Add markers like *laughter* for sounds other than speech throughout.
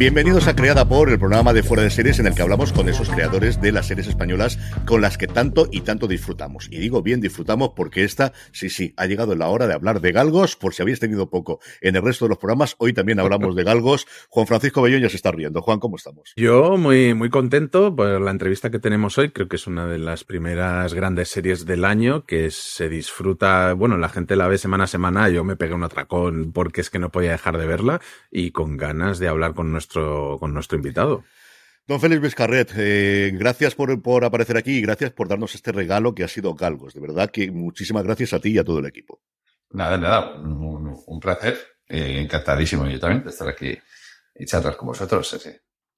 Bienvenidos a Creada por, el programa de Fuera de Series en el que hablamos con esos creadores de las series españolas con las que tanto y tanto disfrutamos. Y digo bien disfrutamos porque esta, sí, sí, ha llegado la hora de hablar de galgos, por si habéis tenido poco en el resto de los programas, hoy también hablamos de galgos. Juan Francisco Bellón ya se está riendo. Juan, ¿cómo estamos? Yo muy, muy contento por la entrevista que tenemos hoy. Creo que es una de las primeras grandes series del año que se disfruta, bueno, la gente la ve semana a semana, yo me pegué un atracón porque es que no podía dejar de verla y con ganas de hablar con nuestro con nuestro invitado. Don Félix Vizcarret, eh, gracias por, por, aparecer aquí y gracias por darnos este regalo que ha sido Galgos. De verdad que muchísimas gracias a ti y a todo el equipo. Nada, nada, un, un placer. Eh, encantadísimo yo también de estar aquí y charlar con vosotros. Sí.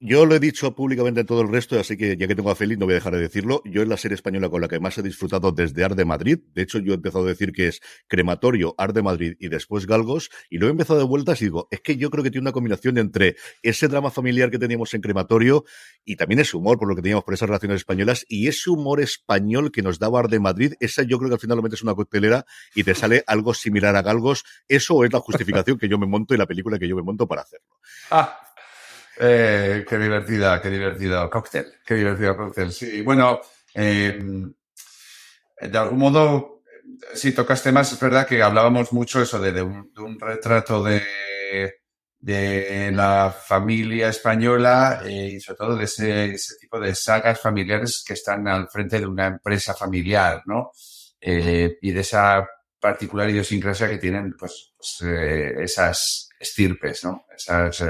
Yo lo he dicho públicamente en todo el resto, así que ya que tengo a Félix no voy a dejar de decirlo. Yo es la serie española con la que más he disfrutado desde Ar de Madrid. De hecho, yo he empezado a decir que es Crematorio, Ar de Madrid y después Galgos. Y lo he empezado de vueltas y digo, es que yo creo que tiene una combinación entre ese drama familiar que teníamos en Crematorio y también ese humor por lo que teníamos por esas relaciones españolas y ese humor español que nos daba Ar de Madrid. Esa yo creo que al final lo metes una coctelera y te sale *laughs* algo similar a Galgos. Eso es la justificación que yo me monto y la película que yo me monto para hacerlo. Ah. Eh, qué divertida, qué divertido cóctel, qué divertido cóctel. Sí, bueno, eh, de algún modo, si tocaste más, es verdad que hablábamos mucho eso de, de, un, de un, retrato de, de la familia española eh, y sobre todo de ese, ese, tipo de sagas familiares que están al frente de una empresa familiar, ¿no? Y de esa particular idiosincrasia que tienen, pues, esas estirpes, ¿no? Esas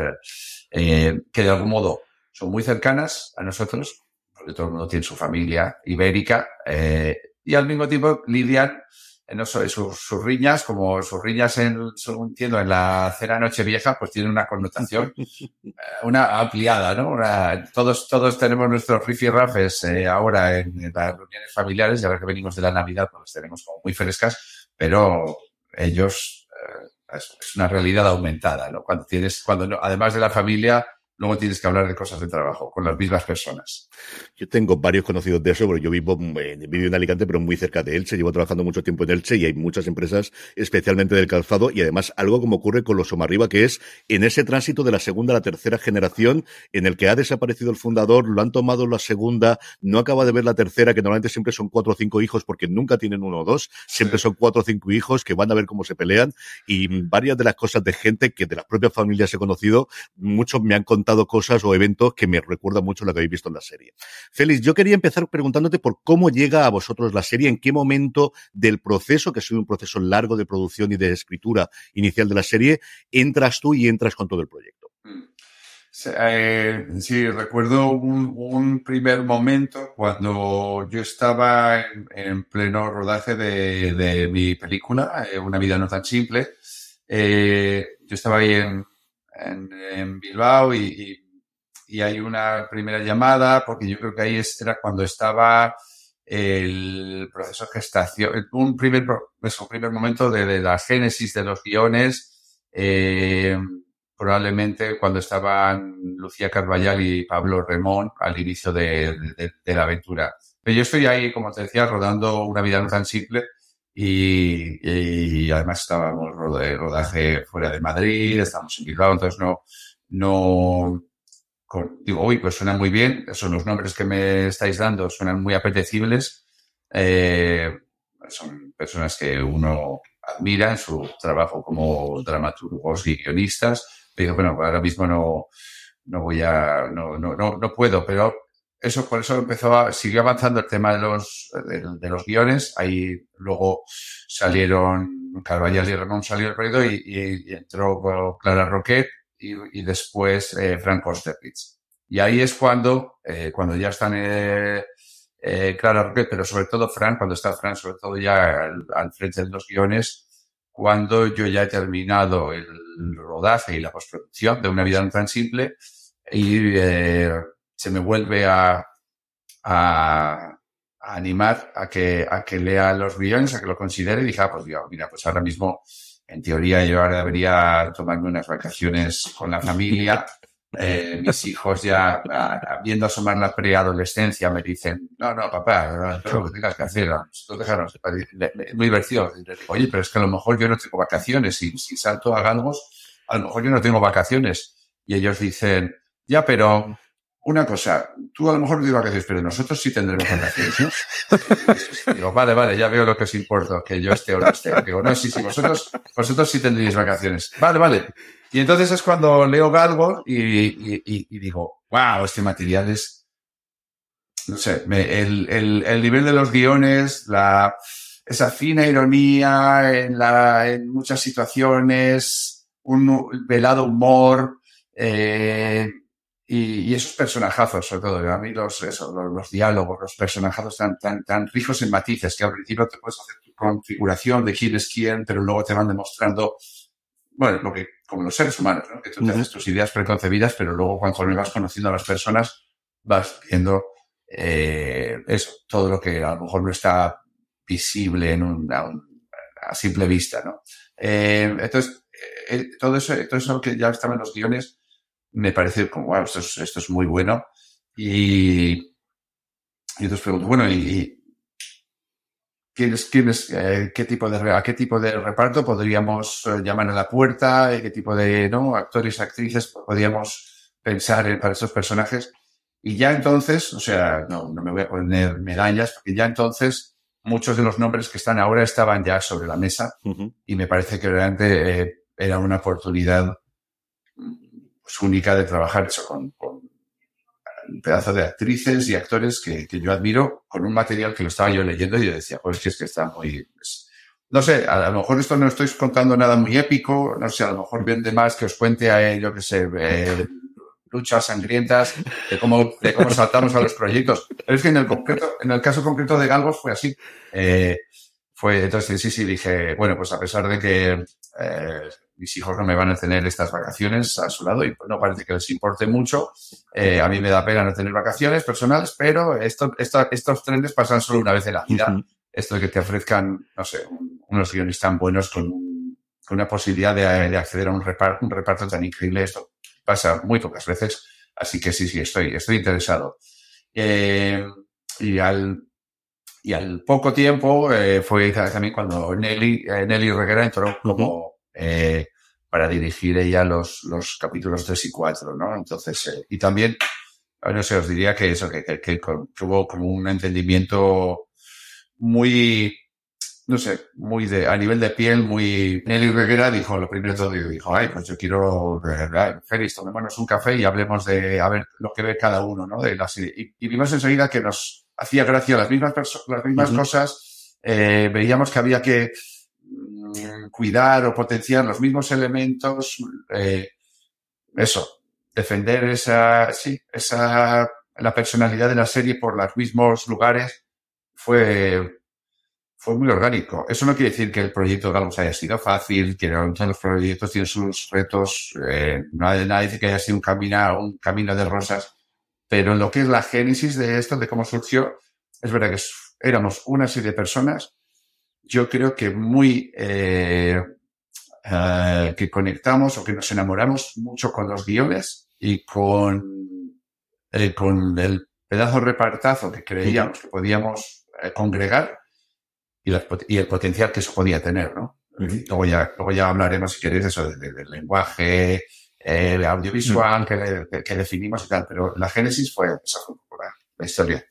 eh, que de algún modo son muy cercanas a nosotros, porque todo el mundo tiene su familia ibérica, eh, y al mismo tiempo lidian no sus, sus, riñas, como sus riñas, en, entiendo, en la cena Nochevieja, pues tienen una connotación, *laughs* una ampliada, ¿no? Una, todos, todos tenemos nuestros rifirrafes eh, ahora en, en, las reuniones familiares, y ahora que venimos de la Navidad, pues las tenemos como muy frescas, pero ellos eh, es una realidad aumentada, ¿no? Cuando tienes, cuando además de la familia, luego tienes que hablar de cosas de trabajo con las mismas personas. Yo tengo varios conocidos de eso, porque yo vivo, vivo en Alicante, pero muy cerca de Elche. Llevo trabajando mucho tiempo en Elche y hay muchas empresas, especialmente del calzado, y además algo como ocurre con los Somarriba, que es en ese tránsito de la segunda a la tercera generación, en el que ha desaparecido el fundador, lo han tomado la segunda, no acaba de ver la tercera, que normalmente siempre son cuatro o cinco hijos, porque nunca tienen uno o dos, siempre sí. son cuatro o cinco hijos que van a ver cómo se pelean, y varias de las cosas de gente que de las propias familias he conocido, muchos me han contado cosas o eventos que me recuerdan mucho lo que habéis visto en la serie. Félix, yo quería empezar preguntándote por cómo llega a vosotros la serie, en qué momento del proceso, que ha sido un proceso largo de producción y de escritura inicial de la serie, entras tú y entras con todo el proyecto. Sí, eh, sí recuerdo un, primer momento cuando yo estaba en, en pleno rodaje de, de mi película, eh, Una vida no tan simple. Eh, yo estaba ahí en, en, Bilbao y, y, hay una primera llamada, porque yo creo que ahí era cuando estaba el proceso de gestación, un primer, pues, un primer momento de, de, la génesis de los guiones, eh, probablemente cuando estaban Lucía Carballal y Pablo Remón al inicio de, de, de, la aventura. Pero yo estoy ahí, como te decía, rodando una vida no tan simple y, y, además estábamos de rodaje fuera de Madrid, estábamos en Bilbao, entonces no, no, con, digo, uy, pues suenan muy bien, son los nombres que me estáis dando, suenan muy apetecibles, eh, son personas que uno admira en su trabajo como dramaturgos y guionistas, pero bueno, ahora mismo no, no voy a, no, no, no puedo, pero eso, por eso empezó a, siguió avanzando el tema de los, de, los guiones. Ahí luego salieron, Carvalho y Ramón salió el proyecto y, entró Clara Roquet y, después eh, Frank Osterwitz. Y ahí es cuando, eh, cuando ya están eh, eh, Clara Roquet, pero sobre todo Frank, cuando está Frank, sobre todo ya al, frente de los guiones, cuando yo ya he terminado el rodaje y la postproducción de una vida no tan simple y eh, se me vuelve a, animar a que, a que lea los guiones, a que lo considere y dije, ah, pues mira, pues ahora mismo, en teoría, yo ahora debería tomarme unas vacaciones con la familia. Eh, mis hijos ya, viendo asomar la preadolescencia, me dicen, no, no, papá, todo lo que tengas que hacer, nosotros dejarnos, muy divertido. Oye, pero es que a lo mejor yo no tengo vacaciones y si salto a Galgos, a lo mejor yo no tengo vacaciones. Y ellos dicen, ya, pero una cosa, tú a lo mejor vacaciones, pero nosotros sí tendremos vacaciones, ¿no? *laughs* Digo, vale, vale, ya veo lo que os importa, que yo esté o no esté. Digo, no, sí, sí, vosotros, vosotros sí tendréis vacaciones. Vale, vale. Y entonces es cuando leo Galgo y, y, y, digo, wow, este material es, no sé, el, el, el nivel de los guiones, la, esa fina ironía en, la, en muchas situaciones, un velado humor, eh, y, esos personajazos, sobre todo, a mí los, eso, los, diálogos, los personajazos tan, tan, tan ricos en matices que al principio te puedes hacer tu configuración de quién es quién, pero luego te van demostrando, bueno, lo que, como los seres humanos, ¿no? que tú tienes tus ideas preconcebidas, pero luego cuando vas conociendo a las personas, vas viendo eh, eso, todo lo que a lo mejor no está visible en un, a, simple vista, ¿no? Eh, entonces, eh, todo eso, todo eso que ya estaba en los guiones, me parece como, wow, esto es, esto es muy bueno. Y, y entonces pregunto, bueno, ¿y, quién es, quién es, eh, qué tipo de, a qué tipo de reparto podríamos eh, llamar a la puerta? ¿Qué tipo de ¿no? actores, actrices podríamos pensar en, para estos personajes? Y ya entonces, o sea, no, no me voy a poner medallas, porque ya entonces muchos de los nombres que están ahora estaban ya sobre la mesa y me parece que realmente eh, era una oportunidad pues, única de trabajar eso con, un pedazo de actrices y actores que, que, yo admiro con un material que lo estaba yo leyendo y yo decía, pues es que está muy... No sé, a, lo mejor esto no estoy contando nada muy épico, no sé, a lo mejor vende más que os cuente a yo que sé, eh, luchas sangrientas, de cómo, de cómo saltamos a los proyectos. Pero es que en el concreto, en el caso concreto de Galgos fue así. Eh, fue, entonces sí, sí, dije, bueno, pues a pesar de que eh, mis hijos no me van a tener estas vacaciones a su lado y no parece que les importe mucho. Eh, a mí me da pena no tener vacaciones personales, pero esto, estos trenes pasan solo una vez en la vida. Esto de que te ofrezcan, no sé, unos guiones tan buenos con, una posibilidad de, acceder a un reparto, un reparto tan increíble, esto pasa muy pocas veces. Así que sí, sí, estoy, estoy interesado. Eh, y al y al poco tiempo eh, fue también cuando Nelly, Nelly Reguera entró como eh, para dirigir ella los, los capítulos 3 y 4, ¿no? Entonces, eh, y también, no sé, os diría que eso, que, que, que, hubo como un entendimiento muy, no sé, muy de, a nivel de piel, muy, Nelly Reguera dijo, lo primero todo, dijo, ay, pues yo quiero, Félix, tomémonos un café y hablemos de, a ver, lo que ve cada uno, ¿no? De la serie. Y, y vimos enseguida que nos hacía gracia las mismas, las mismas cosas, eh, veíamos que había que, cuidar o potenciar los mismos elementos, eh, eso, defender esa, sí, esa, la personalidad de la serie por los mismos lugares fue, fue muy orgánico. Eso no quiere decir que el proyecto Galgos haya sido fácil, que los proyectos tienen sus retos, eh, nadie, dice que haya sido un camino, un camino de rosas, pero en lo que es la génesis de esto, de cómo surgió, es verdad que éramos una serie de personas yo creo que muy, eh, eh, que conectamos o que nos enamoramos mucho con los guiones y con, eh, con el pedazo repartazo que creíamos que podíamos eh, congregar y, y, el potencial que eso podía tener, ¿no? luego, ya, luego ya hablaremos, si queréis, eso del lenguaje, el audiovisual que, que, definimos y tal, pero la génesis fue esa fue la historia.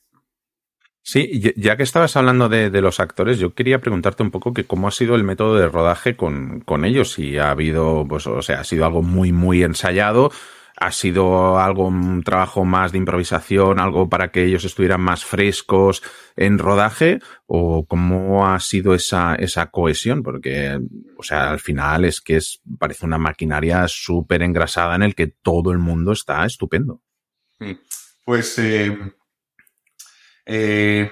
Sí, ya que estabas hablando de, los actores, yo quería preguntarte un poco que cómo ha sido el método de rodaje con, con ellos, si ha habido, pues, o sea, ha sido algo muy, muy ensayado, ¿Ha sido algo, un trabajo más de improvisación, algo para que ellos estuvieran más frescos en rodaje? ¿O cómo ha sido esa, esa cohesión? Porque, o sea, al final es que es, parece una maquinaria súper engrasada en el que todo el mundo está estupendo. Pues, eh, eh,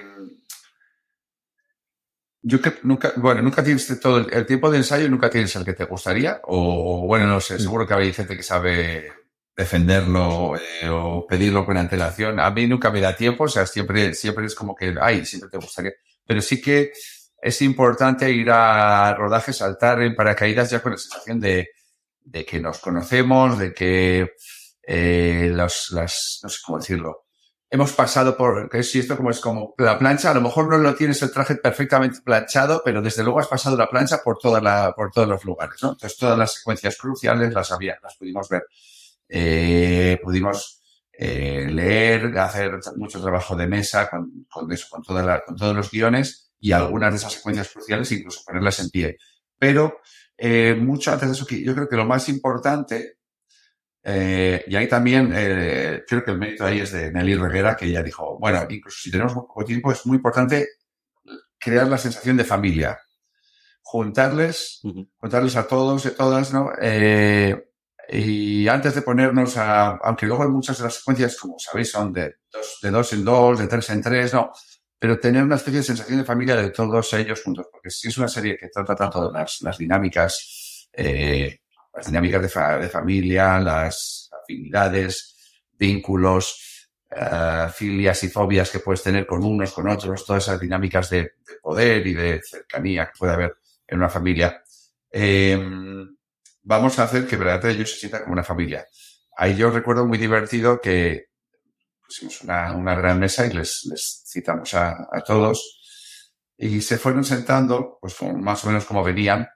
yo que nunca, bueno, nunca tienes todo el, tiempo de ensayo, nunca tienes el que te gustaría, o, bueno, no sé, seguro que hay gente que sabe defenderlo eh, o pedirlo con antelación. A mí nunca me da tiempo, o sea, siempre, siempre es como que, ay, siempre te gustaría. Pero sí que es importante ir a rodaje, saltar en paracaídas ya con la sensación de, de que nos conocemos, de que eh, los, las, no sé cómo decirlo, hemos pasado por, que si esto como es como la plancha, a lo mejor no lo tienes el traje perfectamente planchado, pero desde luego has pasado la plancha por toda la, por todos los lugares, ¿no? Entonces todas las secuencias cruciales las había, las pudimos ver. Eh, pudimos eh, leer, hacer mucho trabajo de mesa con, con eso, con, toda la, con todos los guiones y algunas de esas secuencias cruciales incluso ponerlas en pie. Pero eh, mucho antes de eso, yo creo que lo más importante eh, y ahí también, eh, creo que el mérito ahí es de Nelly Reguera, que ella dijo, bueno, incluso si tenemos poco tiempo, es muy importante crear la sensación de familia. Juntarles, juntarles a todos y todas, ¿no? Eh, y antes de ponernos a, aunque luego hay muchas de las secuencias, como sabéis, son de dos, de dos en dos, de tres en tres, ¿no? Pero tener una especie de sensación de familia de todos ellos juntos, porque si es una serie que trata tanto de las, las dinámicas, eh, las dinámicas de, familia, las afinidades, vínculos, uh, filias y fobias que puedes tener con unos, con otros, todas esas dinámicas de, poder y de cercanía que puede haber en una familia. Em, vamos a hacer que verdaderamente ellos se sientan como una familia. Ahí yo recuerdo muy divertido que pusimos una, gran mesa y les, les citamos a, a, todos y se fueron sentando, pues más o menos como venían,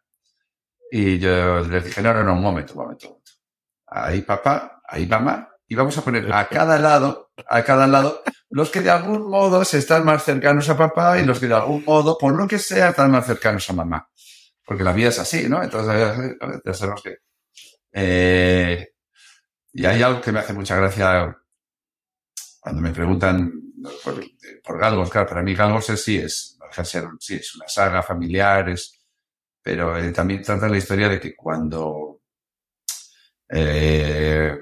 y yo les dije, no, no, no, un momento, un momento. Ahí papá, ahí mamá, y vamos a poner a cada lado, a cada lado, los que de algún modo se están más cercanos a papá y los que de algún modo, por lo que sea, están más cercanos a mamá. Porque la vida es así, ¿no? Entonces, ya sabemos que... Eh, y hay algo que me hace mucha gracia cuando me preguntan por, por Galgos. Claro, para mí Galgos es, sí, es, sí, es una saga familiar, es pero eh, también trata la historia de que cuando, eh,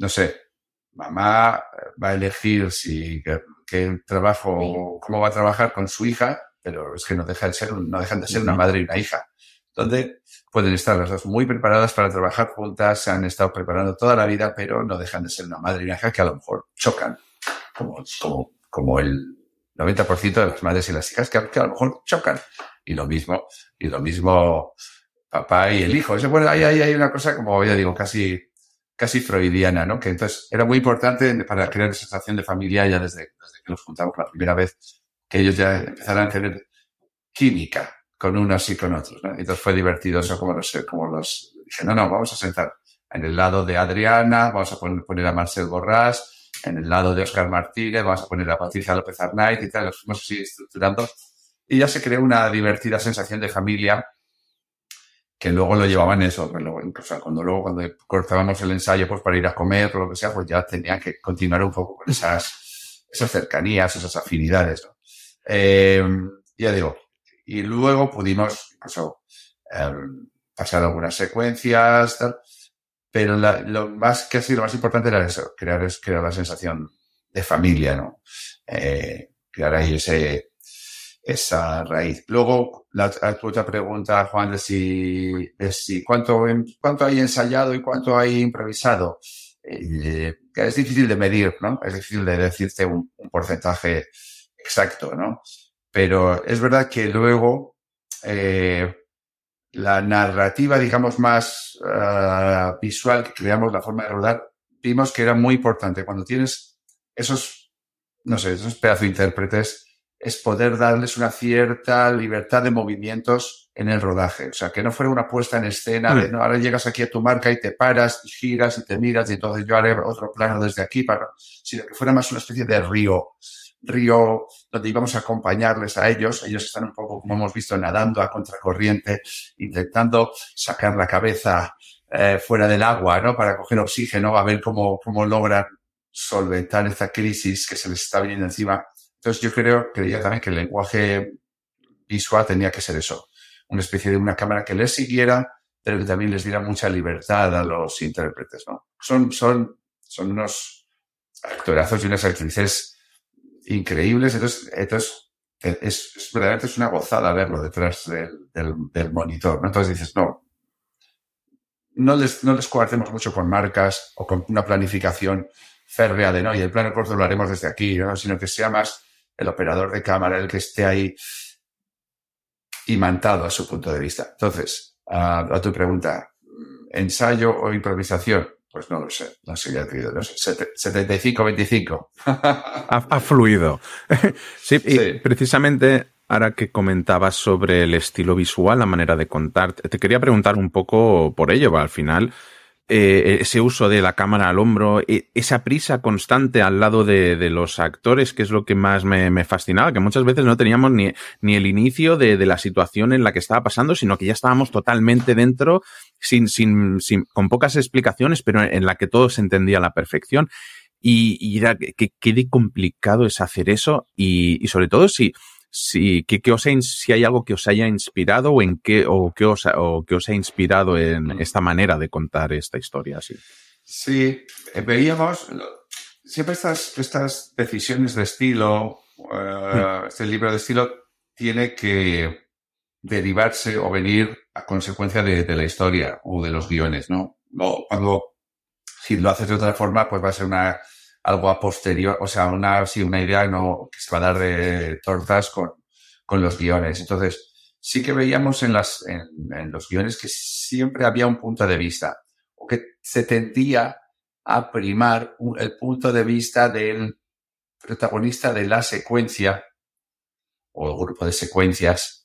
no sé, mamá va a elegir si qué, trabajo, cómo va a trabajar con su hija, pero es que no dejan de ser, no dejan de ser una madre y una hija, donde pueden estar las dos muy preparadas para trabajar juntas, se han estado preparando toda la vida, pero no dejan de ser una madre y una hija que a lo mejor chocan, como, como, como el 90% de las madres y las hijas que a lo mejor chocan. Y lo mismo, y lo mismo papá y el hijo. Eso, bueno, ahí, hay una cosa como, ya digo, casi, casi freudiana, ¿no? Que entonces era muy importante para crear esa sensación de familia ya desde, desde que nos juntamos la primera vez, que ellos ya empezaran a tener química con unos y con otros, ¿no? Entonces fue divertido eso, como los, como los, dije, no, no, vamos a sentar en el lado de Adriana, vamos a poner, poner a Marcel Borrás, en el lado de Oscar Martínez, vamos a poner a Patricia López Arnaiz y tal, los fuimos así estructurando y ya se creó una divertida sensación de familia que luego lo llevaban eso, incluso cuando luego cuando cortábamos el ensayo pues para ir a comer o lo que sea, pues ya tenía que continuar un poco con esas, esas cercanías, esas afinidades. Eh, ya digo, y luego pudimos em, pasar algunas secuencias, pero lo más que ha sido más importante era eso, crear, crear la sensación de familia, ¿no? Eh, crear ahí ese, esa raíz. Luego, la, otra pregunta, Juan, de si, cuánto, cuánto hay ensayado y cuánto hay improvisado. Eh, es difícil de medir, ¿no? Es difícil de decirte un, porcentaje exacto, ¿no? Pero es verdad que luego eh, la narrativa, digamos, más uh, visual que creamos, la forma de rodar, vimos que era muy importante. Cuando tienes esos, no sé, esos pedazos de intérpretes, es poder darles una cierta libertad de movimientos en el rodaje. O sea, que no fuera una puesta en escena de, mm. no, ahora llegas aquí a tu marca y te paras y giras y te miras y entonces yo haré otro plano desde aquí, para, sino que fuera más una especie de río, río donde íbamos a acompañarles a ellos. Ellos están un poco, como hemos visto, nadando a contracorriente, intentando sacar la cabeza eh, fuera del agua, ¿no? Para coger oxígeno, a ver cómo, cómo logran solventar esta crisis que se les está viniendo encima. Entonces yo creo, creía también que el lenguaje visual tenía que ser eso, una especie de una cámara que les siguiera, pero que también les diera mucha libertad a los intérpretes, ¿no? Son, son, son unos actorazos y unas actrices increíbles, entonces, entonces es, verdaderamente es una gozada verlo detrás del, del, monitor. Entonces dices, no, no les, no les coartemos mucho con marcas o con una planificación férrea de no, y el plano corto lo haremos desde aquí, ¿no? sino que sea más el operador de cámara el que esté ahí imantado a su punto de vista. Entonces, a, tu pregunta, ¿ensayo o improvisación? Pues no lo sé, no sé, ya te digo, no sé, 75-25. ha, ha, fluido. sí, *laughs* sí, y precisamente ahora que comentabas sobre el estilo visual, la manera de contar, te quería preguntar un poco por ello, al final eh, ese uso de la cámara al hombro, e, esa prisa constante al lado de, de, los actores, que es lo que más me, fascinaba, que muchas veces no teníamos ni, ni el inicio de, de, la situación en la que estaba pasando, sino que ya estábamos totalmente dentro, sin, sin, sin, con pocas explicaciones, pero en la que todo se entendía a la perfección. Y, era que qué complicado es hacer eso y sobre todo si, si, que, que os ha, si hay algo que os haya inspirado o en qué, o que os, o que os ha inspirado en Mm. esta manera de contar esta historia así. Sí, eh, veíamos siempre estas, estas decisiones de estilo, uh, este libro de estilo tiene que derivarse o venir a consecuencia de, de la historia o de los guiones, ¿no? O cuando si lo haces de otra forma, pues va a ser una algo a posterior, o sea, una, sí, una idea no, que se va a dar de tortas con, con los guiones. Entonces, sí que veíamos en, las, en, los guiones que siempre había un punto de vista, o que se tendía a primar el punto de vista del protagonista de la secuencia, o el grupo de secuencias,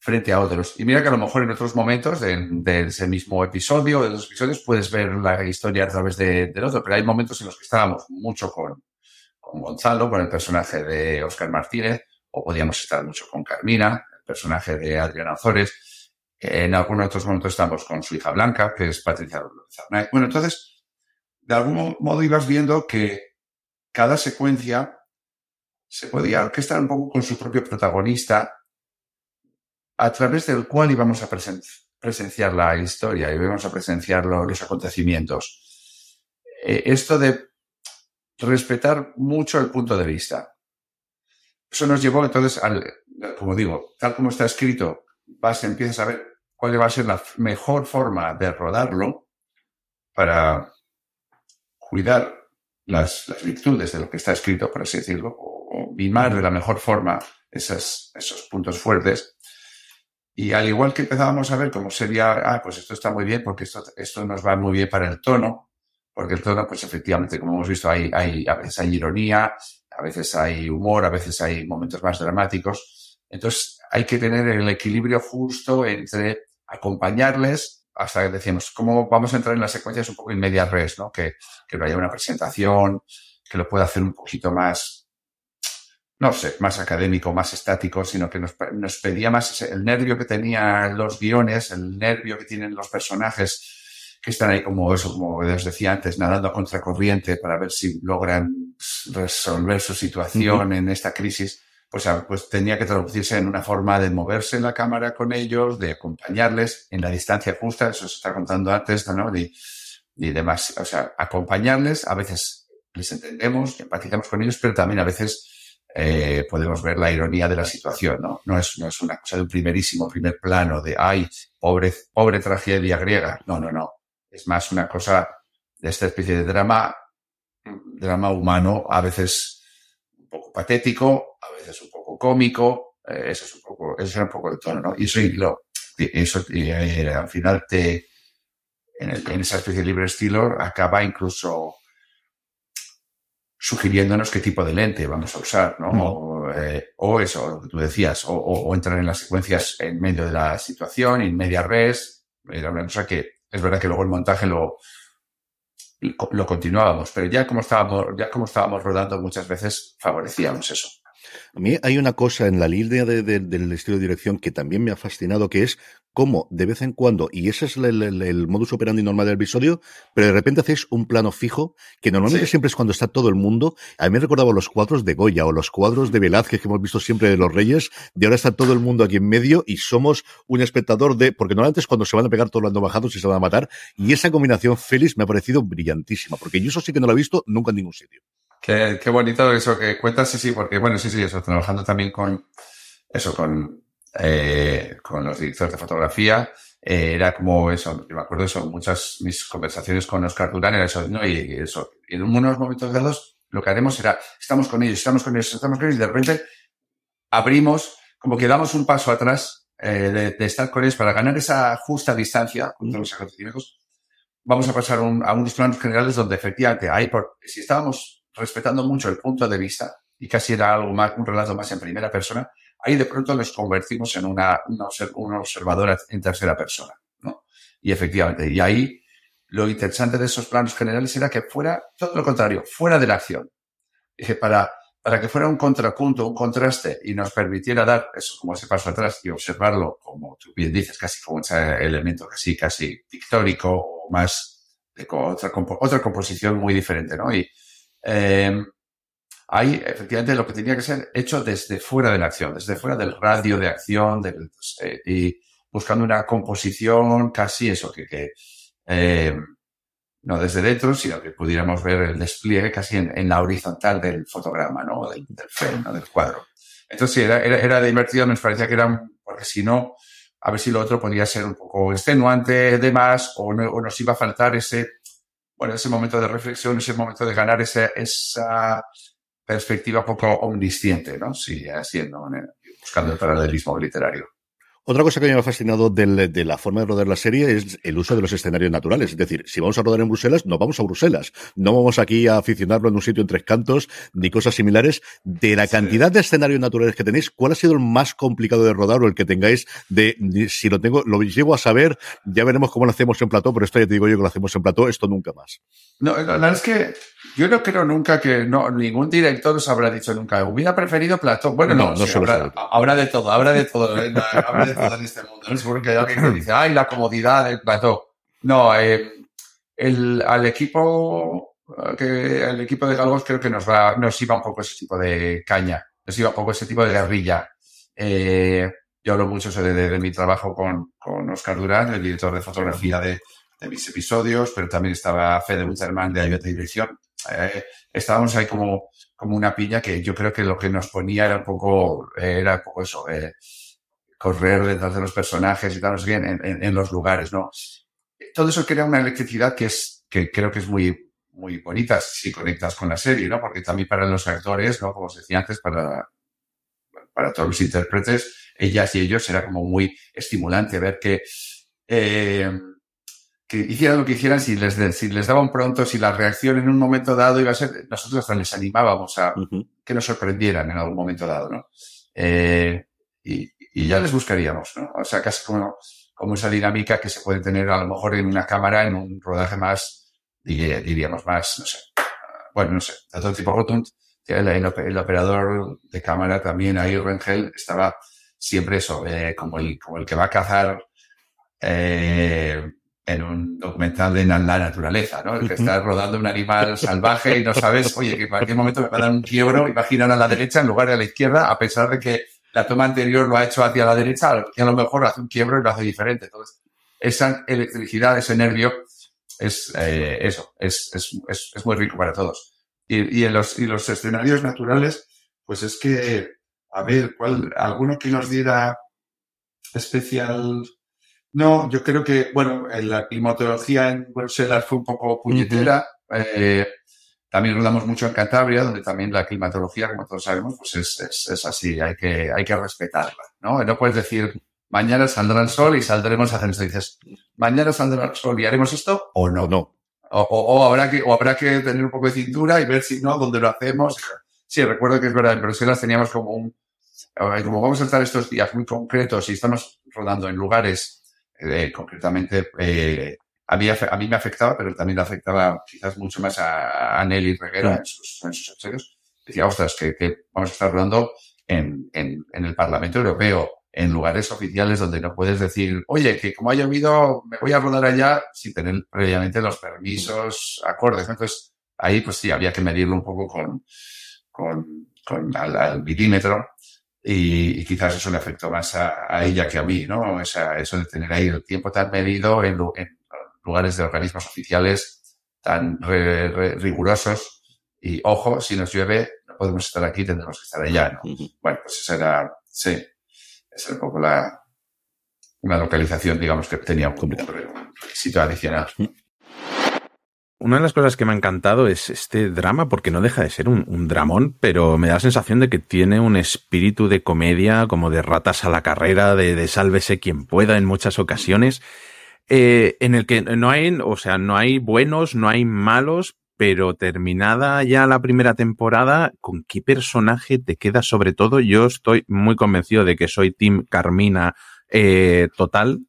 frente a otros. Y mira que a lo mejor en otros momentos de, ese mismo episodio, de los episodios, puedes ver la historia a través de, otro, pero hay momentos en los que estábamos mucho con, con Gonzalo, con el personaje de Oscar Martínez, o podíamos estar mucho con Carmina, el personaje de Adriana Ozores. En algunos otros momentos estamos con su hija Blanca, que es Patricia López Bueno, entonces, de algún modo ibas viendo que cada secuencia se podía orquestar un poco con su propio protagonista, a través del cual íbamos a presen presenciar la historia íbamos a presenciar lo, los acontecimientos. Eh, esto de respetar mucho el punto de vista. Eso nos llevó entonces al, como digo, tal como está escrito, vas, empiezas a ver cuál va a ser la mejor forma de rodarlo para cuidar las, las virtudes de lo que está escrito, por así decirlo, o, o mimar de la mejor forma esas, esos puntos fuertes. Y al igual que empezábamos a ver cómo sería, ah, pues esto está muy bien porque esto, esto nos va muy bien para el tono, porque el tono, pues efectivamente, como hemos visto, hay, hay, a veces hay ironía, a veces hay humor, a veces hay momentos más dramáticos. Entonces hay que tener el equilibrio justo entre acompañarles hasta que decíamos, ¿cómo vamos a entrar en las secuencias un poco en media res, ¿no? Que, que no haya una presentación, que lo pueda hacer un poquito más, no sé, más académico, más estático, sino que nos, nos pedía más el nervio que tenían los guiones, el nervio que tienen los personajes que están ahí como eso, como os decía antes, nadando a contracorriente para ver si logran resolver su situación uh -huh. en esta crisis, pues, pues tenía que traducirse en una forma de moverse en la cámara con ellos, de acompañarles en la distancia justa, eso se está contando antes, ¿no? Y, y demás, o sea, acompañarles, a veces les entendemos empatizamos con ellos, pero también a veces eh, podemos ver la ironía de la situación, ¿no? No es, no es una cosa de un primerísimo primer plano de, ay, pobre, pobre tragedia griega. No, no, no. Es más una cosa de esta especie de drama, drama humano, a veces un poco patético, a veces un poco cómico, eh, eso es un poco, eso es un poco el tono, ¿no? Y eso, y lo, eso y, eh, al final te, en, el, en esa especie de libre estilo, acaba incluso sugiriéndonos qué tipo de lente vamos a usar, ¿no? O, eh, o, eso, lo que tú decías, o, o, o, entrar en las secuencias en medio de la situación, en media res, era una cosa que es verdad que luego el montaje lo, lo continuábamos, pero ya como estábamos, ya como estábamos rodando muchas veces favorecíamos eso. A mí hay una cosa en la línea del estilo de dirección que también me ha fascinado, que es cómo de vez en cuando, y ese es el, modus operandi normal del episodio, pero de repente hacéis un plano fijo, que normalmente siempre es cuando está todo el mundo. A mí me recordaba los cuadros de Goya o los cuadros de Velázquez que hemos visto siempre de los Reyes, de ahora está todo el mundo aquí en medio y somos un espectador de, porque normalmente es cuando se van a pegar todos los bajados y se van a matar, y esa combinación Félix me ha parecido brillantísima, porque yo eso sí que no lo he visto nunca en ningún sitio. Qué, bonito eso que cuentas, sí, sí, porque bueno, sí, sí, eso, trabajando también con, eso, con, eh, con los directores de fotografía, eh, era como eso, yo me acuerdo eso, muchas mis conversaciones con Oscar Durán era eso, ¿no? Y, eso, y en unos momentos dados lo que haremos era, estamos con ellos, estamos con ellos, estamos con ellos, y de repente abrimos, como que damos un paso atrás eh, de, estar con ellos para ganar esa justa distancia contra los acontecimientos. Vamos a pasar a unos planos generales donde efectivamente hay, por, si estábamos respetando mucho el punto de vista y casi era algo más, un relato más en primera persona, ahí de pronto les convertimos en una, una, observadora en tercera persona, ¿no? Y efectivamente, y ahí lo interesante de esos planos generales era que fuera todo lo contrario, fuera de la acción. Dije, para, para que fuera un contrapunto, un contraste y nos permitiera dar eso como ese paso atrás y observarlo, como tú bien dices, casi como ese elemento casi, casi pictórico o más de otra, otra composición muy diferente, ¿no? Y, eh, ahí efectivamente lo que tenía que ser hecho desde fuera de la acción, desde fuera del radio de acción, eh, y buscando una composición casi eso, que, que eh, no desde dentro, sino que pudiéramos ver el despliegue casi en, la horizontal del fotograma, ¿no? Del, del frame, del cuadro. Entonces sí, era, era, era divertido, nos parecía que era, porque si no, a ver si lo otro podría ser un poco extenuante de más o nos iba a faltar ese, bueno, ese momento de reflexión, ese momento de ganar ese, esa perspectiva poco omnisciente, ¿no? Sí, haciendo, buscando el paralelismo literario. Otra cosa que me ha fascinado de la forma de rodar la serie es el uso de los escenarios naturales. Es decir, si vamos a rodar en Bruselas, no vamos a Bruselas. No vamos aquí a aficionarlo en un sitio en tres cantos ni cosas similares. De la cantidad de escenarios naturales que tenéis, ¿cuál ha sido el más complicado de rodar o el que tengáis de, si lo tengo, lo llevo a saber, ya veremos cómo lo hacemos en plató, pero esto ya te digo yo que lo hacemos en plató, esto nunca más. No, la verdad es que yo no creo nunca que no, ningún director os habrá dicho nunca, hubiera preferido plató. Bueno, no, no, habrá, de todo, habrá de todo. ¿Eh? en este mundo. No seguro que hay alguien que dice, ay, la comodidad del plató. No, eh, el, al equipo que el equipo de Galgos creo que nos va, nos iba un poco ese tipo de caña, nos iba un poco ese tipo de guerrilla. Eh, yo hablo mucho de, de, mi trabajo con, con, Oscar Durán, el director de fotografía de, de mis episodios, pero también estaba Fede Winterman de Ayuda Dirección. Eh, estábamos ahí como, como una piña que yo creo que lo que nos ponía era un poco, era un poco eso, eh, correr detrás de los personajes y tal, no bien, en, en, los lugares, ¿no? Todo eso crea una electricidad que es, que creo que es muy, muy bonita si conectas con la serie, ¿no? Porque también para los actores, ¿no? Como os decía antes, para, para todos los intérpretes, ellas y ellos era como muy estimulante ver que, eh, que hicieran lo que hicieran, si les, si les daban pronto, si la reacción en un momento dado iba a ser, nosotros hasta les animábamos a que nos sorprendieran en algún momento dado, ¿no? Eh, y, y ya les buscaríamos, ¿no? O sea, casi como, como esa dinámica que se puede tener a lo mejor en una cámara, en un rodaje más, diríamos más, no sé, bueno, no sé, todo tipo Rotund, el, el, operador de cámara también ahí, Rengel, estaba siempre eso, eh, como, el, como el que va a cazar eh, en un documental de la naturaleza, ¿no? El que está rodando un animal salvaje y no sabes, oye, que en cualquier momento me va a dar un quiebro y va a girar a la derecha en lugar de a la izquierda, a pesar de que la toma anterior lo ha hecho hacia la derecha y a lo mejor hace un quiebro y lo hace diferente. Entonces, esa electricidad, ese nervio, es eh, eso, es, es, es, es, muy rico para todos. Y, y, en los, y los escenarios naturales, pues es que, a ver, ¿cuál, alguno que nos diera especial? No, yo creo que, bueno, la climatología en Bruselas fue un poco puñetera. eh, también rodamos mucho en Cantabria, donde también la climatología, como todos sabemos, pues es, es, es, así, hay que, hay que respetarla, ¿no? No puedes decir, mañana saldrá el sol y saldremos a hacer esto. Dices, mañana saldrá el sol y haremos esto o no. no. O, o, o, habrá que, o habrá que tener un poco de cintura y ver si no, dónde lo hacemos. Sí, recuerdo que es verdad, en Bruselas teníamos como un, como vamos a estar estos días muy concretos y estamos rodando en lugares, eh, concretamente, eh, a mí, a mí me afectaba, pero también le afectaba quizás mucho más a, a Nelly Reguera en sus, en sus episodios. decía, ostras, que, que vamos a estar hablando en, en, en el Parlamento Europeo, en lugares oficiales donde no puedes decir, oye, que como ha llovido, me voy a rodar allá sin tener previamente los permisos acordes. Entonces, ahí pues sí, había que medirlo un poco con, con, con al, al milímetro y, y, quizás eso le afectó más a, a, ella que a mí, ¿no? Esa, eso de tener ahí el tiempo tan medido en, en lugares de organismos oficiales tan re, re, rigurosos y ojo, si nos llueve, no podemos estar aquí, tendremos que estar allá, ¿no? Uh -huh. Bueno, pues esa era, sí, esa era un poco la, una localización, digamos, que tenía un requisito adicional. Uh -huh. Una de las cosas que me ha encantado es este drama, porque no deja de ser un, un, dramón, pero me da la sensación de que tiene un espíritu de comedia, como de ratas a la carrera, de, de sálvese quien pueda en muchas ocasiones, eh, en el que no hay, o sea, no hay buenos, no hay malos, pero terminada ya la primera temporada, ¿con qué personaje te queda sobre todo? Yo estoy muy convencido de que soy Tim Carmina eh, total.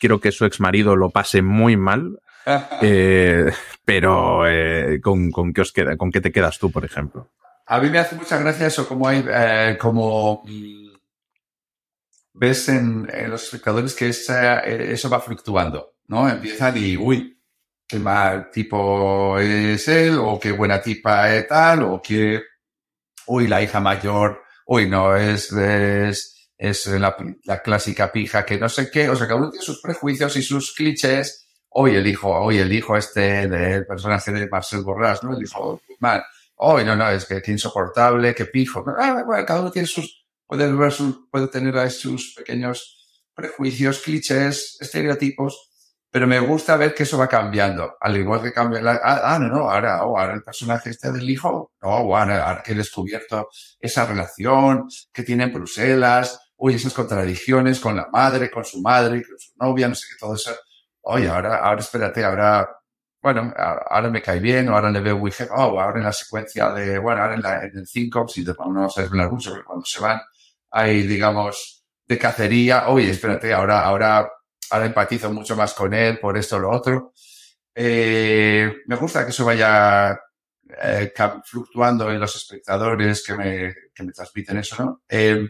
Quiero que su ex marido lo pase muy mal. *laughs* Eh, pero eh, ¿con, ¿con, qué os queda, ¿con qué te quedas tú, por ejemplo? A mí me hace mucha gracia eso, como hay, como mm, ves en, los espectadores que esa, eso va fluctuando, ¿no? Empiezan y, uy, qué mal tipo es él, o qué buena tipa es tal, o que, uy, la hija mayor, uy, no, es, es, es la, la clásica pija que no sé qué, o sea, cada uno tiene sus prejuicios y sus clichés, hoy el hijo, hoy el hijo este del personaje de Marcel Borrás, ¿no? El hijo mal. Hoy no, no, es que, que insoportable, que pijo. Ah, bueno, cada uno tiene sus, puede, ver sus, puede tener ahí sus pequeños prejuicios, clichés, estereotipos, pero me gusta ver que eso va cambiando. Al igual que cambia la, ah, ah, no, no, ahora, oh, ahora el personaje este del hijo, no, oh, ahora, ahora que he descubierto esa relación que tiene en Bruselas, uy, esas contradicciones con la madre, con su madre, con su novia, no sé qué, todo eso oye, ahora, ahora espérate, ahora, bueno, ahora me cae bien, o ahora le veo Wicked, oh, ahora en la secuencia de, bueno, ahora en, la, en el 5, si vamos a desvelar mucho, porque cuando se van, hay, digamos, de cacería, oye, espérate, ahora, ahora, ahora empatizo mucho más con él por esto o lo otro. Eh, me gusta que eso vaya eh, fluctuando en los espectadores que me, que me transmiten eso, ¿no? Eh,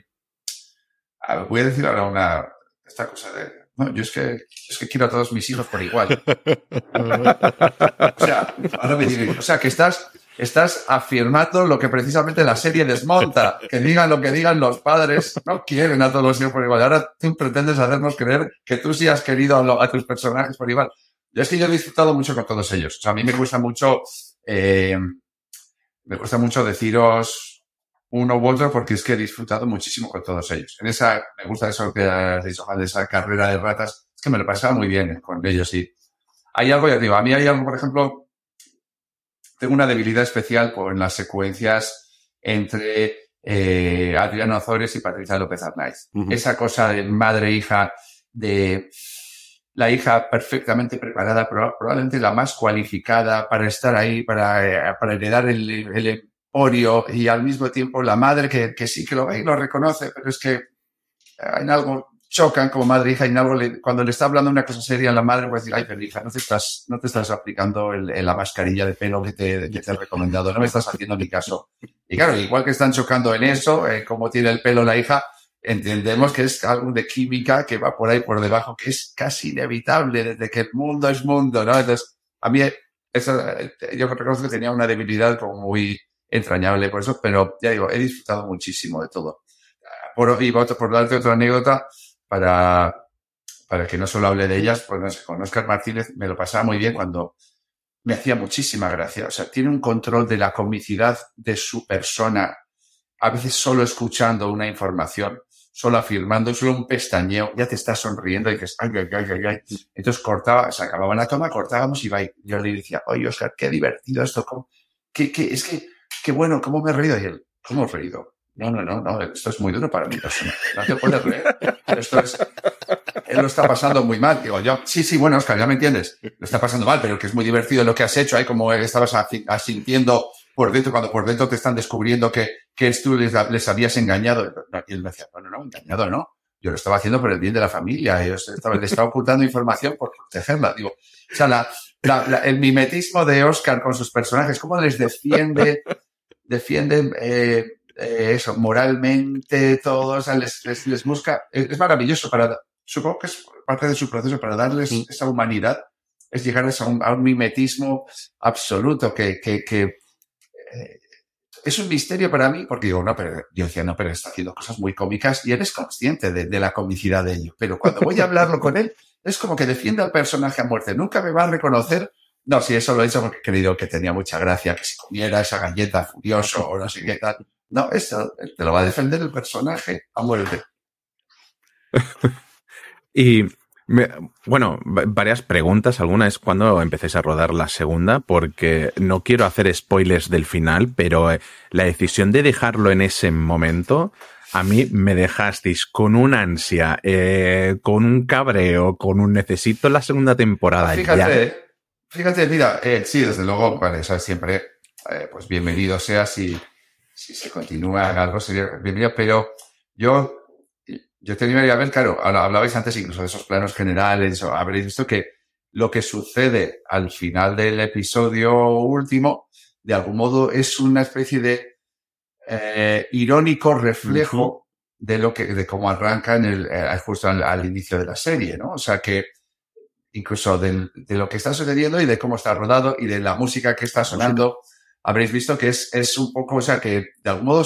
voy a decir ahora una, esta cosa de, no, yo es que, es que quiero a todos mis hijos por igual. *laughs* o sea, ahora me diré, o sea, que estás, estás afirmando lo que precisamente la serie desmonta. Que digan lo que digan los padres, no quieren a todos los hijos por igual. Ahora tú pretendes hacernos creer que tú sí has querido a, a tus personajes por igual. Yo es que yo he disfrutado mucho con todos ellos. O sea, a mí me gusta mucho, eh, me gusta mucho deciros, uno u otro porque es que he disfrutado muchísimo con todos ellos. En esa, me gusta eso que has dicho, de esa carrera de ratas, es que me lo pasaba muy bien con ellos y hay algo, ya digo, a mí hay algo, por ejemplo, tengo una debilidad especial por las secuencias entre eh, Adriano Azores y Patricia López Arnaiz. Uh -huh. Esa cosa de madre-hija, de la hija perfectamente preparada, probablemente la más cualificada para estar ahí, para, eh, para heredar el, el Orio y al mismo tiempo la madre que, que, sí que lo ve y lo reconoce, pero es que en algo chocan como madre e hija y cuando le está hablando una cosa seria a la madre puede decir, ay, pero hija, no te estás, no te estás aplicando el, el, la mascarilla de pelo que te, que te he recomendado, no me estás haciendo ni caso. Y claro, igual que están chocando en eso, eh, como tiene el pelo la hija, entendemos que es algo de química que va por ahí por debajo, que es casi inevitable desde que el mundo es mundo, ¿no? Entonces, a mí, yo reconozco que tenía una debilidad como muy, entrañable por eso, pero ya digo, he disfrutado muchísimo de todo. Por, y por darte otra anécdota, para, para que no solo hable de ellas, pues no sé, con Oscar Martínez me lo pasaba muy bien cuando me hacía muchísima gracia. O sea, tiene un control de la comicidad de su persona, a veces solo escuchando una información, solo afirmando, solo un pestañeo, ya te estás sonriendo y dices, ay, ay, ay, ay. Entonces cortaba, se acababa la toma, cortábamos y va. Yo le decía, oye, Oscar, qué divertido esto, ¿cómo? ¿Qué, qué, es que qué bueno, ¿cómo me he reído? Y él, ¿cómo he reído? No, no, no, no, esto es muy duro para mi persona. No te puedes reír. Esto es, él lo está pasando muy mal. Digo yo, sí, sí, bueno, Oscar, ya me entiendes. Lo está pasando mal, pero que es muy divertido lo que has hecho. Ahí como estabas asintiendo por dentro, cuando por dentro te están descubriendo que, que tú les, les habías engañado. Y él me decía, no, no, engañado no. Yo lo estaba haciendo por el bien de la familia. Yo estaba, ocultando información por protegerla. Digo, o sea, la, la, el mimetismo de Oscar con sus personajes, cómo les defiende defienden eh, eh, eso, moralmente, todos, les, les, les busca, es, maravilloso para, supongo que es parte de su proceso para darles esa humanidad, es llegar a, un mimetismo absoluto que, que, que eh, es un misterio para mí, porque digo, no, pero yo decía, no, pero está haciendo cosas muy cómicas y eres consciente de, de la comicidad de ello. Pero cuando voy a hablarlo con él, es como que defiende al personaje a muerte. Nunca me va a reconocer. No, si eso lo he hecho porque he creído que tenía mucha gracia, que si comiera esa galleta furioso o no sé qué tal. No, esto te lo va a defender el personaje a muerte. *laughs* Y me- bueno, va- varias preguntas. Alguna es cuándo empecéis a rodar la segunda, porque no quiero hacer spoilers del final, pero eh, la decisión de dejarlo en ese momento, a mí me dejasteis con una ansia, eh, con un cabreo, con un necesito la segunda temporada ya. Fíjate, fíjate, mira, eh, sí, desde luego, vale, siempre, eh, pues bienvenido sea si, si se continúa algo, sería bienvenido, pero yo, yo tenía que ver, claro, habla- hablabais antes incluso de esos planos generales, o habréis visto que lo que sucede al final del episodio último, de algún modo, es una especie de eh, irónico reflejo de lo que, de cómo arranca en el, eh, justo al, al inicio de la serie, ¿no? O sea que incluso del- de lo que está sucediendo y de cómo está rodado y de la música que está sonando, habréis visto que es, es un poco, o sea, que de algún modo,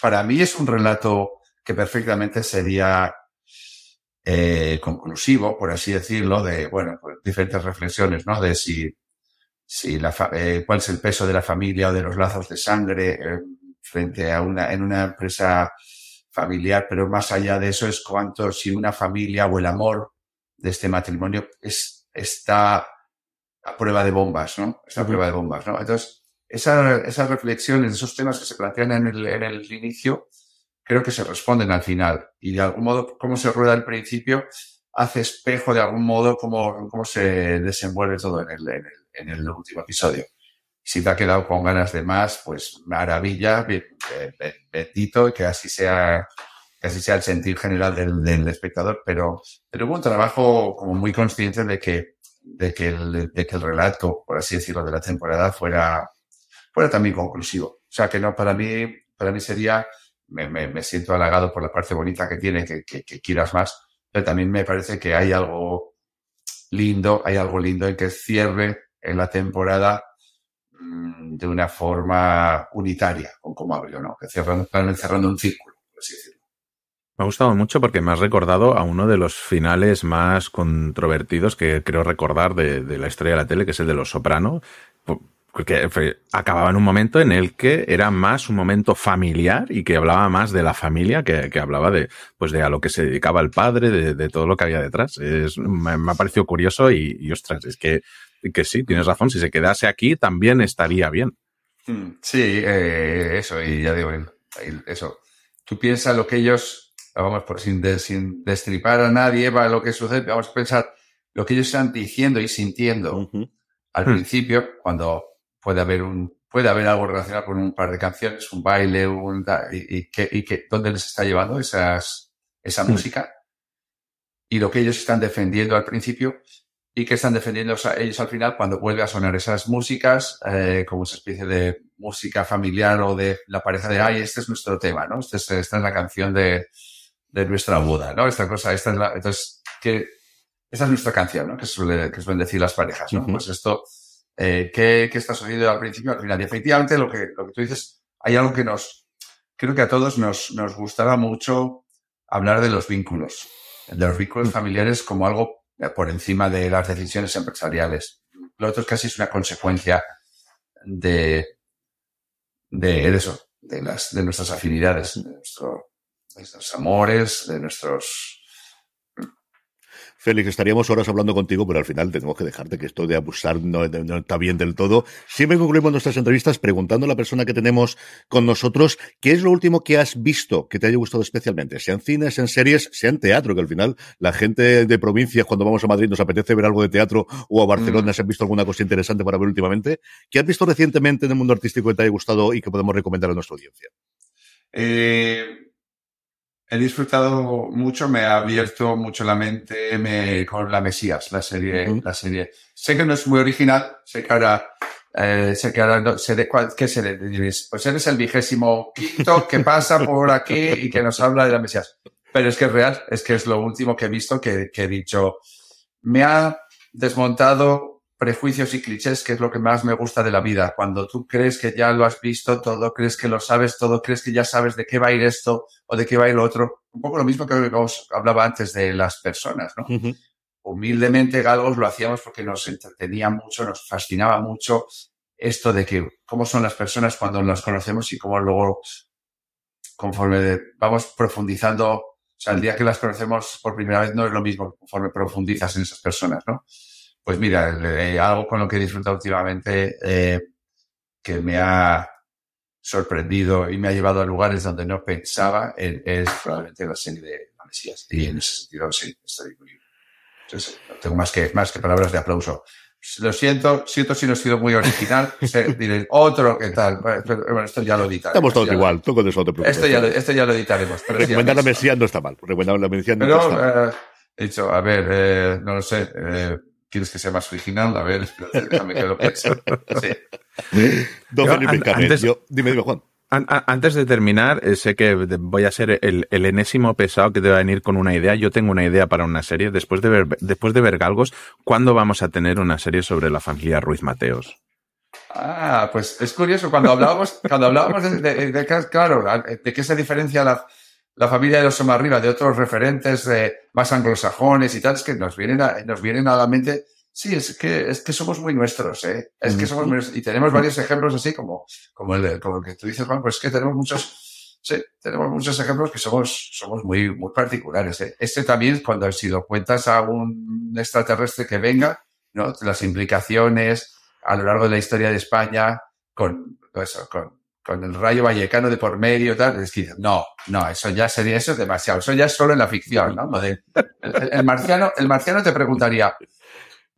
para mí es un relato que perfectamente sería eh, conclusivo, por así decirlo, de, bueno, pues, diferentes reflexiones, ¿no? De si, si la, fa- eh, cuál es el peso de la familia o de los lazos de sangre eh, frente a una, en una empresa familiar, pero más allá de eso es cuánto, si una familia o el amor de este matrimonio es, está a prueba de bombas, ¿no? Está a prueba de bombas, ¿no? Entonces, esa- esas reflexiones, esos temas que se plantean en el, en el inicio, creo que se responden al final. Y de algún modo, cómo se rueda al principio, hace espejo de algún modo cómo, cómo se desenvuelve todo en el, en el, en el último episodio. Si te ha quedado con ganas de más, pues maravilla, bendito, que así sea, que así sea el sentir general del, del espectador, pero, pero hubo un trabajo como muy consciente de que, de que el, de que el relato, por así decirlo, de la temporada fuera, fuera también conclusivo. O sea que no, para mí, para mí sería, me, me, siento halagado por la parte bonita que tiene, que, que, quieras más, pero también me parece que hay algo lindo, hay algo lindo en que cierre en la temporada mm, de una forma unitaria, con como abrió, ¿no? Que cerrando, cerrando un círculo, por así decirlo. Me ha gustado mucho porque me has recordado a uno de los finales más controvertidos que creo recordar de, la historia de la tele, que es el de Los Soprano, porque fue- acababa en un momento en el que era más un momento familiar y que hablaba más de la familia que, que hablaba de, pues de a lo que se dedicaba el padre, de, de todo lo que había detrás. Es, me, me ha parecido curioso y, y, ostras, es que, que sí, tienes razón, si se quedase aquí también estaría bien. Mm, Sí, eh, eso, y ya digo, eso. Tú piensas lo que ellos, vamos, por sin, de- sin destripar a nadie, va lo que sucede, vamos a pensar lo que ellos están diciendo y sintiendo Ujú. al Hmm. principio, cuando puede haber un, puede haber algo relacionado con un par de canciones, un baile, un, y, y que, y que, ¿dónde les está llevando esas, esa Hmm. música? Y lo que ellos están defendiendo al principio y que están defendiendo ellos al final cuando vuelve a sonar esas músicas, eh, como esa especie de música familiar o de la pareja de, ay, este es nuestro tema, ¿no? Este es- esta es la canción de, de nuestra boda, ¿no? Esta cosa, esta es la, entonces, que, esta es nuestra canción, ¿no? Que, suele, que suelen decir las parejas, ¿no? Pues esto, eh, ¿qué, ¿qué está sucediendo al principio, al final? Y efectivamente, lo que, lo que tú dices, hay algo que nos, creo que a todos nos, nos gustaba mucho hablar de los vínculos, de los vínculos familiares como algo eh, por encima de las decisiones empresariales. Lo otro casi es una consecuencia de, de eso, de las, de nuestras afinidades, de, nuestro, de nuestros amores, de nuestros, Félix, estaríamos horas hablando contigo, pero al final tenemos que dejarte que esto de abusar no, no está bien del todo. Siempre concluimos nuestras entrevistas preguntando a la persona que tenemos con nosotros qué es lo último que has visto que te haya gustado especialmente, sean cines, sean series, sean teatro, que al final la gente de provincias cuando vamos a Madrid nos apetece ver algo de teatro o a Barcelona Mm. se han visto alguna cosa interesante para ver últimamente. ¿Qué has visto recientemente en el mundo artístico que te haya gustado y que podemos recomendar a nuestra audiencia? Eh, he disfrutado mucho, me ha abierto mucho la mente me- con La Mesías, la serie, la serie. Sé que no es muy original, sé que ahora eh, sé que ahora no, sé ¿qué seré? Pues eres el vigésimo quinto que pasa por aquí y que nos habla de la Mesías. Pero es que es real, es que es lo último que he visto que, que he dicho. Me ha desmontado prejuicios y clichés, que es lo que más me gusta de la vida. Cuando tú crees que ya lo has visto todo, crees que lo sabes todo, crees que ya sabes de qué va a ir esto o de qué va a ir lo otro. Un poco lo mismo que os hablaba antes de las personas, ¿no? Humildemente, Galgos lo hacíamos porque nos entretenía mucho, nos fascinaba mucho esto de que cómo son las personas cuando las conocemos y cómo luego, conforme vamos profundizando, o sea, el día que las conocemos por primera vez no es lo mismo conforme profundizas en esas personas, ¿no? Pues mira, eh, algo con lo que he disfrutado últimamente eh, que me ha sorprendido y me ha llevado a lugares donde no pensaba es, probablemente la serie de la Mesías. Y en ese sentido, sí, estoy muy... Entonces, no tengo más que, más que palabras de aplauso. Lo siento, siento si no he sido muy original. *laughs* Diréis, otro, ¿qué tal? Bueno, esto ya lo editaremos. Estamos todos igual, tú con eso te preocupes. Esto ya, lo, esto ya lo editaremos. Recomendar la Mesías no está mal. Recomendar la Mesías no pero, está mal. Eh, he dicho, a ver, eh, no lo sé. Eh, ¿Quieres que sea más original? A ver, déjame que lo piense. Sí. Don Felipe antes, yo, dime, dime, Juan. Antes de terminar, eh, sé que voy a ser el, el, enésimo pesado que te va a venir con una idea. Yo tengo una idea para una serie. Después de ver, después de ver Galgos, ¿cuándo vamos a tener una serie sobre la familia Ruiz Mateos? Ah, pues es curioso. Cuando hablábamos, cuando hablábamos de, de, de, claro, de qué se diferencia la, la familia de los Somarriba de otros referentes eh, más anglosajones y tal, es que nos vienen a, nos vienen a la mente, sí, es que, es que somos muy nuestros, ¿eh? Es que somos muy, y tenemos varios ejemplos así como, como el, como el que tú dices, Juan, pues es que tenemos muchos, sí, tenemos muchos ejemplos que somos, somos muy, muy particulares, ¿eh? Este también, cuando si lo cuentas a un extraterrestre que venga, ¿no? Las implicaciones a lo largo de la historia de España con, eso, con, con el rayo vallecano de por medio, tal, es que no, no, eso ya sería, eso es demasiado, eso ya es solo en la ficción, ¿no? el, marciano, el marciano te preguntaría,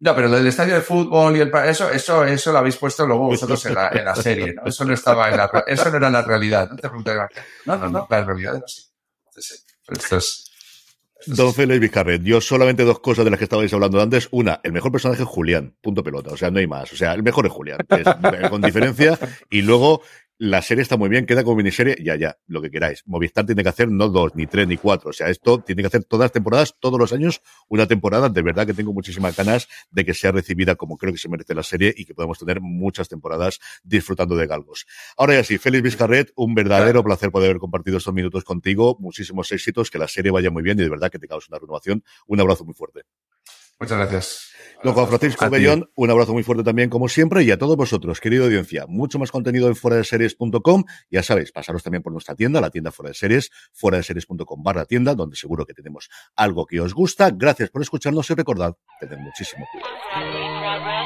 no, pero lo del estadio de fútbol y el, eso, eso, eso lo habéis puesto luego vosotros en la, serie, ¿no? Eso no estaba en la, eso no era la realidad, ¿no? Te preguntaría, no, no, no, la realidad era así. Entonces, esto es, Don Félix yo solamente dos cosas de las que estabais hablando antes. Una, el mejor personaje es Julián, punto pelota, o sea, no hay más. O sea, el mejor es Julián, con diferencia. Y luego, la serie está muy bien, queda como miniserie, ya, ya, lo que queráis. Movistar tiene que hacer no dos, ni tres, ni cuatro. O sea, esto tiene que hacer todas las temporadas, todos los años, una temporada. De verdad que tengo muchísimas ganas de que sea recibida como creo que se merece la serie y que podamos tener muchas temporadas disfrutando de galgos. Ahora ya sí, Félix Vizcarret, un verdadero placer poder haber compartido estos minutos contigo. Muchísimos éxitos, que la serie vaya muy bien y de verdad que tengamos una renovación. Un abrazo muy fuerte. Muchas gracias. Don Juan Francisco Bellón, un abrazo muy fuerte también, como siempre, y a todos vosotros, querida audiencia. Mucho más contenido en fuera de series.com. Ya sabéis, pasaros también por nuestra tienda, la tienda fuera de series, fuera de series.com barra tienda, donde seguro que tenemos algo que os gusta. Gracias por escucharnos y recordad, tened muchísimo cuidado.